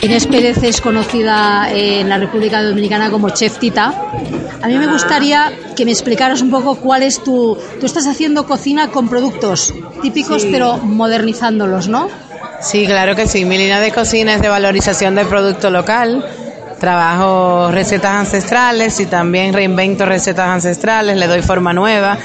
Inés Pérez es conocida en la República Dominicana como Chef Tita. A mí me gustaría que me explicaras un poco cuál es tu... Tú estás haciendo cocina con productos típicos, Sí. pero modernizándolos, ¿no? Sí, claro que sí. Mi línea de cocina es de valorización del producto local. Trabajo recetas ancestrales y también reinvento recetas ancestrales, le doy forma nueva.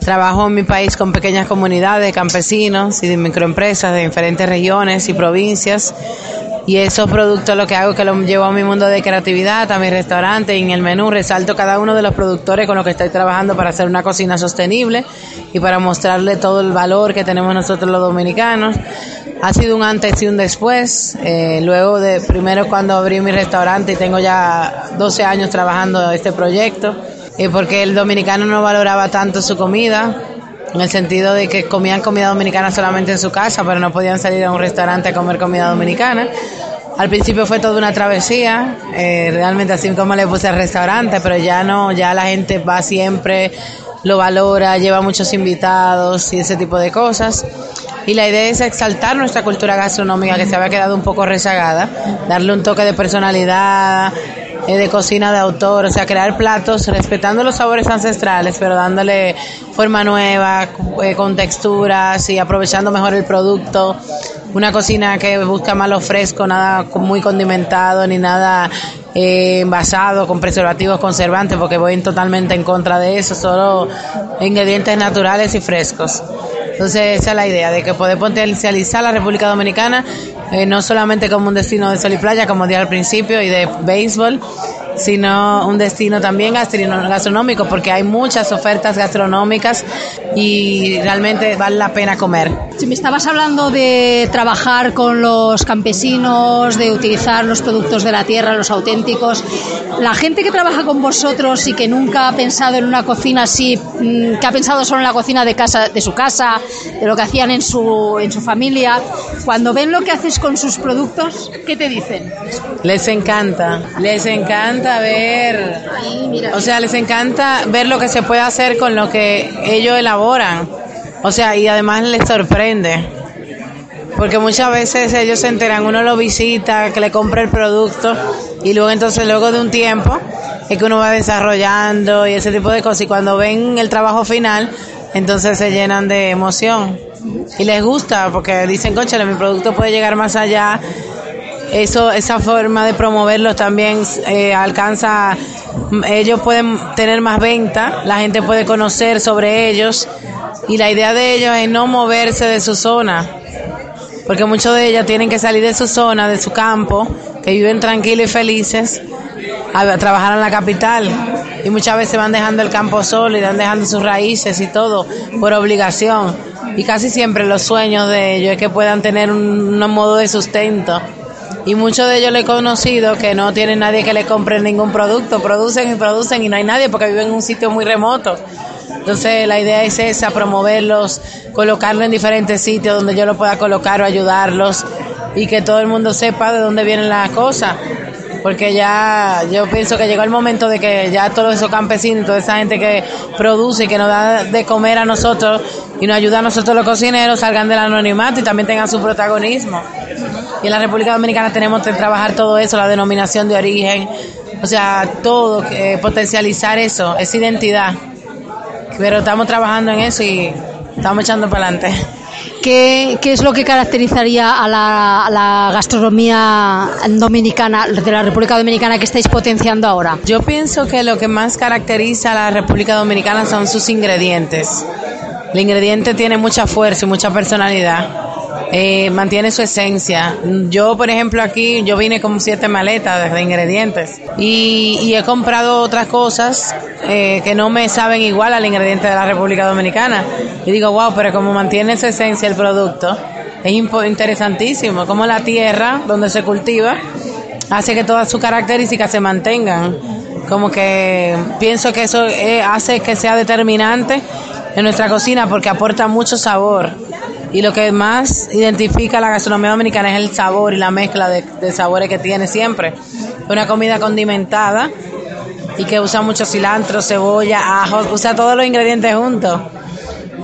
Trabajo en mi país con pequeñas comunidades de campesinos y de microempresas de diferentes regiones y provincias. Y esos productos lo que hago es que los llevo a mi mundo de creatividad, a mi restaurante y en el menú resalto cada uno de los productores con los que estoy trabajando para hacer una cocina sostenible y para mostrarle todo el valor que tenemos nosotros los dominicanos. Ha sido un antes y un después. Eh, luego de primero cuando abrí mi restaurante y tengo ya 12 años trabajando este proyecto, eh, porque el dominicano no valoraba tanto su comida, en el sentido de que comían comida dominicana solamente en su casa, pero no podían salir a un restaurante a comer comida dominicana. Al principio fue toda una travesía, eh, realmente así como le puse al restaurante, pero ya no, ya la gente va siempre, lo valora, lleva muchos invitados y ese tipo de cosas. Y la idea es exaltar nuestra cultura gastronómica que se había quedado un poco rezagada, darle un toque de personalidad, de cocina de autor, o sea, crear platos respetando los sabores ancestrales, pero dándole forma nueva, eh, con texturas y aprovechando mejor el producto. Una cocina que busca más lo fresco, nada muy condimentado ni nada eh, envasado con preservativos conservantes, porque voy totalmente en contra de eso, solo ingredientes naturales y frescos. Entonces esa es la idea, de que poder potencializar la República Dominicana, eh, no solamente como un destino de sol y playa, como dije al principio, y de béisbol, sino un destino también gastronómico, porque hay muchas ofertas gastronómicas y realmente vale la pena comer. Si me estabas hablando de trabajar con los campesinos, de utilizar los productos de la tierra, los auténticos, la gente que trabaja con vosotros y que nunca ha pensado en una cocina así, mm, que ha pensado solo en la cocina de casa, de su casa, de lo que hacían en su, en su familia, cuando ven lo que haces con sus productos, ¿qué te dicen? Les encanta, les encanta ver, o sea, les encanta ver lo que se puede hacer con lo que ellos elaboran. O sea, y además les sorprende. Porque muchas veces ellos se enteran, uno lo visita, que le compra el producto y luego entonces luego de un tiempo es que uno va desarrollando y ese tipo de cosas y cuando ven el trabajo final, entonces se llenan de emoción y les gusta porque dicen, conchale, mi producto puede llegar más allá eso esa forma de promoverlos también eh, alcanza ellos pueden tener más venta la gente puede conocer sobre ellos y la idea de ellos es no moverse de su zona porque muchos de ellos tienen que salir de su zona de su campo que viven tranquilos y felices a trabajar en la capital y muchas veces van dejando el campo solo y van dejando sus raíces y todo por obligación y casi siempre los sueños de ellos es que puedan tener un, un modo de sustento y muchos de ellos lo he conocido que no tienen nadie que le compre ningún producto, producen y producen y no hay nadie porque viven en un sitio muy remoto. Entonces la idea es esa, promoverlos, colocarlos en diferentes sitios donde yo lo pueda colocar o ayudarlos y que todo el mundo sepa de dónde vienen las cosas. Porque ya yo pienso que llegó el momento de que ya todos esos campesinos, toda esa gente que produce y que nos da de comer a nosotros y nos ayuda a nosotros los cocineros salgan del anonimato y también tengan su protagonismo. Y en la República Dominicana tenemos que trabajar todo eso, la denominación de origen, o sea, todo, eh, potencializar eso, esa identidad. Pero estamos trabajando en eso y estamos echando para adelante. ¿Qué, qué es lo que caracterizaría a la, a la gastronomía dominicana, de la República Dominicana que estáis potenciando ahora? Yo pienso que lo que más caracteriza a la República Dominicana son sus ingredientes. El ingrediente tiene mucha fuerza y mucha personalidad. Eh, mantiene su esencia. Yo, por ejemplo, aquí yo vine con siete maletas de ingredientes y, y he comprado otras cosas eh, que no me saben igual al ingrediente de la República Dominicana. Y digo, wow, pero como mantiene su esencia el producto, es interesantísimo. Como la tierra donde se cultiva hace que todas sus características se mantengan como que pienso que eso eh, hace que sea determinante en nuestra cocina porque aporta mucho sabor. Y lo que más identifica la gastronomía dominicana es el sabor y la mezcla de, sabores que tiene siempre. Una comida condimentada y que usa mucho cilantro, cebolla, ajo, usa todos los ingredientes juntos.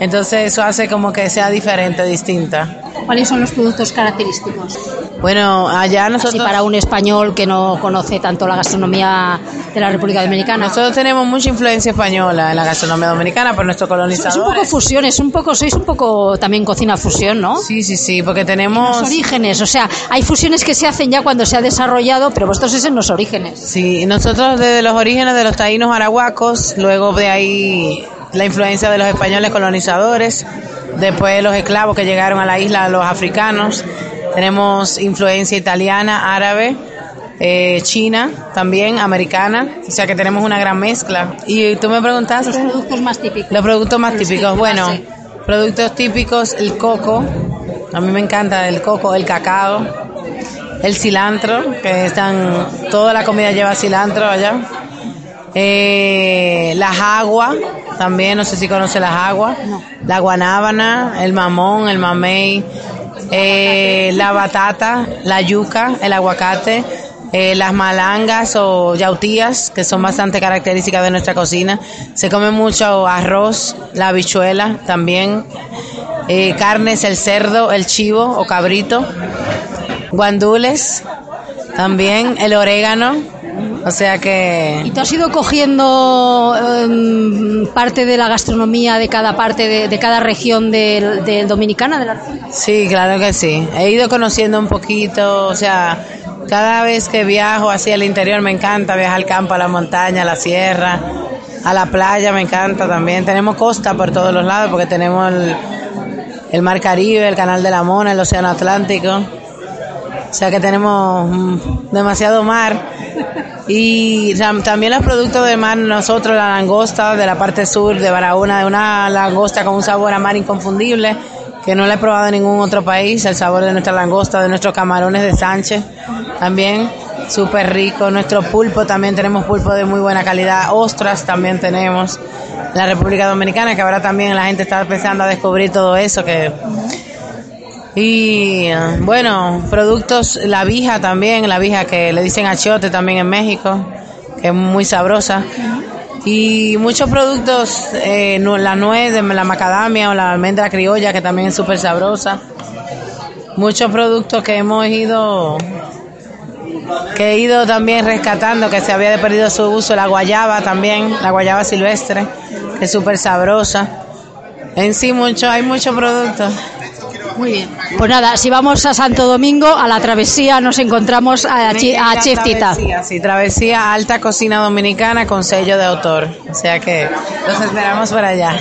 Entonces eso hace como que sea diferente, distinta. ¿Cuáles son los productos característicos? Bueno, allá Así nosotros... para un español que no conoce tanto la gastronomía de la República Dominicana. Nosotros tenemos mucha influencia española en la gastronomía dominicana por nuestros es un poco fusión, es un poco, sois un poco también cocina fusión, ¿no? Sí, sí, sí, porque Los tenemos... orígenes, o sea, hay fusiones que se hacen ya cuando se ha desarrollado, pero vosotros es en los orígenes. Sí, nosotros desde los orígenes de los taínos arahuacos, luego de ahí la influencia de los españoles colonizadores, después los esclavos que llegaron a la isla, los africanos, tenemos influencia italiana, árabe, eh, china, también americana, o sea que tenemos una gran mezcla. Y tú me preguntaste... Los productos más típicos. Los productos más Los típicos, bueno, base. productos típicos, el coco, a mí me encanta el coco, el cacao, el cilantro, que están, toda la comida lleva cilantro allá, eh, las aguas, también, no sé si conoce las aguas, la guanábana, el mamón, el mamey, eh, la batata, la yuca, el aguacate, eh, las malangas o yautías, que son bastante características de nuestra cocina. Se come mucho arroz, la habichuela también, eh, carnes, el cerdo, el chivo o cabrito, guandules, también el orégano, o sea ¿Y que... tú has ido cogiendo em, parte de la gastronomía de cada parte, de, de cada región del, del dominicana? De la... Sí, claro que sí. He ido conociendo un poquito, o sea, cada vez que viajo hacia el interior me encanta viajar al campo, a la montaña, a la sierra, a la playa, me encanta también. Tenemos costa por todos los lados porque tenemos el, el Mar Caribe, el Canal de la Mona, el Océano Atlántico. O sea que tenemos mm, demasiado mar. Y tam- también los productos de mar, nosotros la langosta de la parte sur de Barahona, una langosta con un sabor a mar inconfundible, que no la he probado en ningún otro país, el sabor de nuestra langosta, de nuestros camarones de Sánchez, también súper rico. Nuestro pulpo, también tenemos pulpo de muy buena calidad, ostras también tenemos. La República Dominicana, que ahora también la gente está empezando a descubrir todo eso, que y bueno, productos, la vija también, la vija que le dicen achiote también en México, que es muy sabrosa. Y muchos productos, eh, la nuez, la macadamia o la almendra criolla, que también es súper sabrosa. Muchos productos que hemos ido, que he ido también rescatando, que se había perdido su uso, la guayaba también, la guayaba silvestre, que es súper sabrosa. En sí, mucho, hay muchos productos. Muy bien. Pues nada, si vamos a Santo Domingo, a la travesía, nos encontramos a, Chi- a Mezcla Chef Tita. Travesía, sí, travesía alta cocina dominicana con sello de autor. O sea que los esperamos por allá.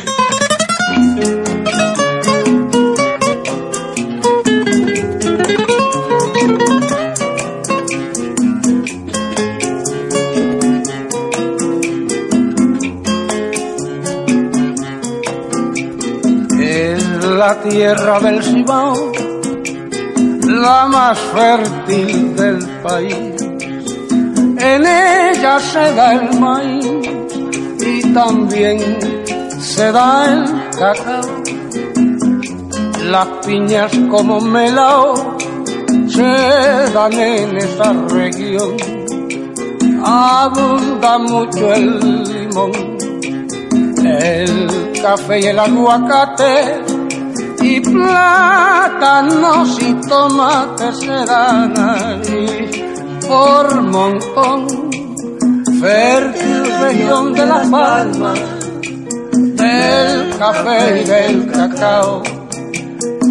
La tierra del Cibao, la más fértil del país. En ella se da el maíz y también se da el cacao. Las piñas como melao se dan en esa región. Abunda mucho el limón el café y el aguacate y plátanos y tomates se dan allí por montón. Fértil región de las palmas, del café y del cacao.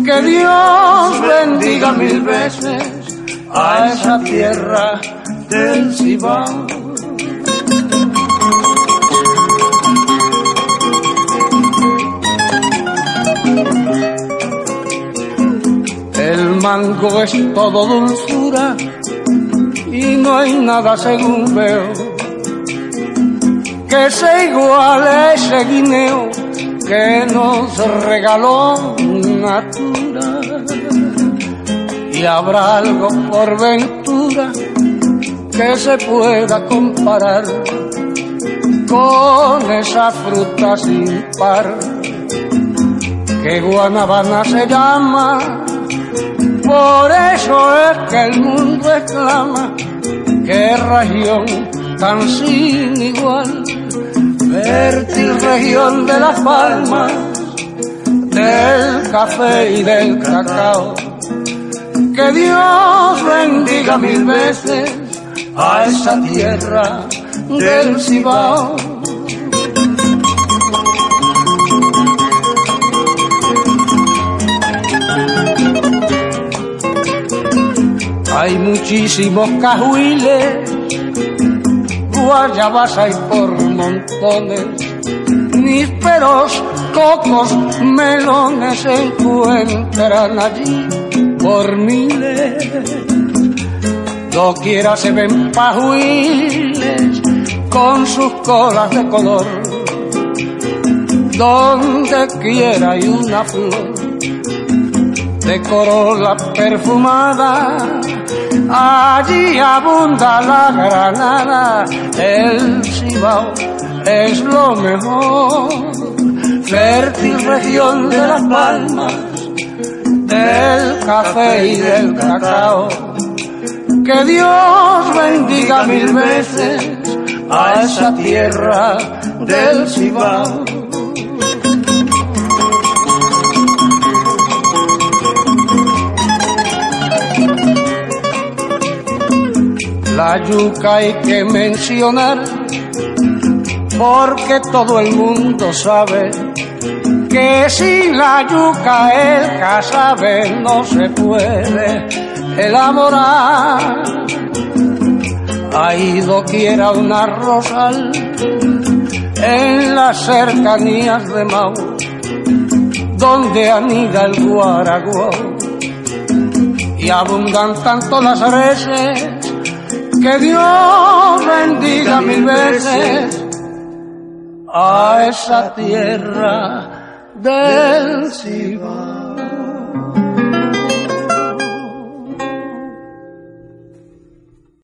Que Dios bendiga mil veces a esa tierra del Cibao. Mango es todo dulzura y no hay nada según veo que se iguale ese guineo que nos regaló Natura. Y habrá algo por ventura que se pueda comparar con esa fruta sin par que Guanabana se llama. Por eso es que el mundo exclama, qué región tan sin igual, fértil región de las palmas, del café y del cacao. Que Dios bendiga mil veces a esa tierra del Cibao. Hay muchísimos cajuiles, guayabas hay por montones, nísperos, cocos, melones se encuentran allí por miles. Doquiera se ven pajuiles con sus colas de color. Donde quiera hay una flor de corola perfumada. Allí abunda la granada, el cibao es lo mejor. Fértil región de las palmas, del café y del cacao. Que Dios bendiga mil veces a esa tierra del Cibao. La yuca hay que mencionar porque todo el mundo sabe que sin la yuca el casabe no se puede elaborar. Hay doquiera una rosal en las cercanías de Mau, donde anida el guaraguao. Y abundan tanto las reses que Dios bendiga mil veces a esa tierra del Cibao.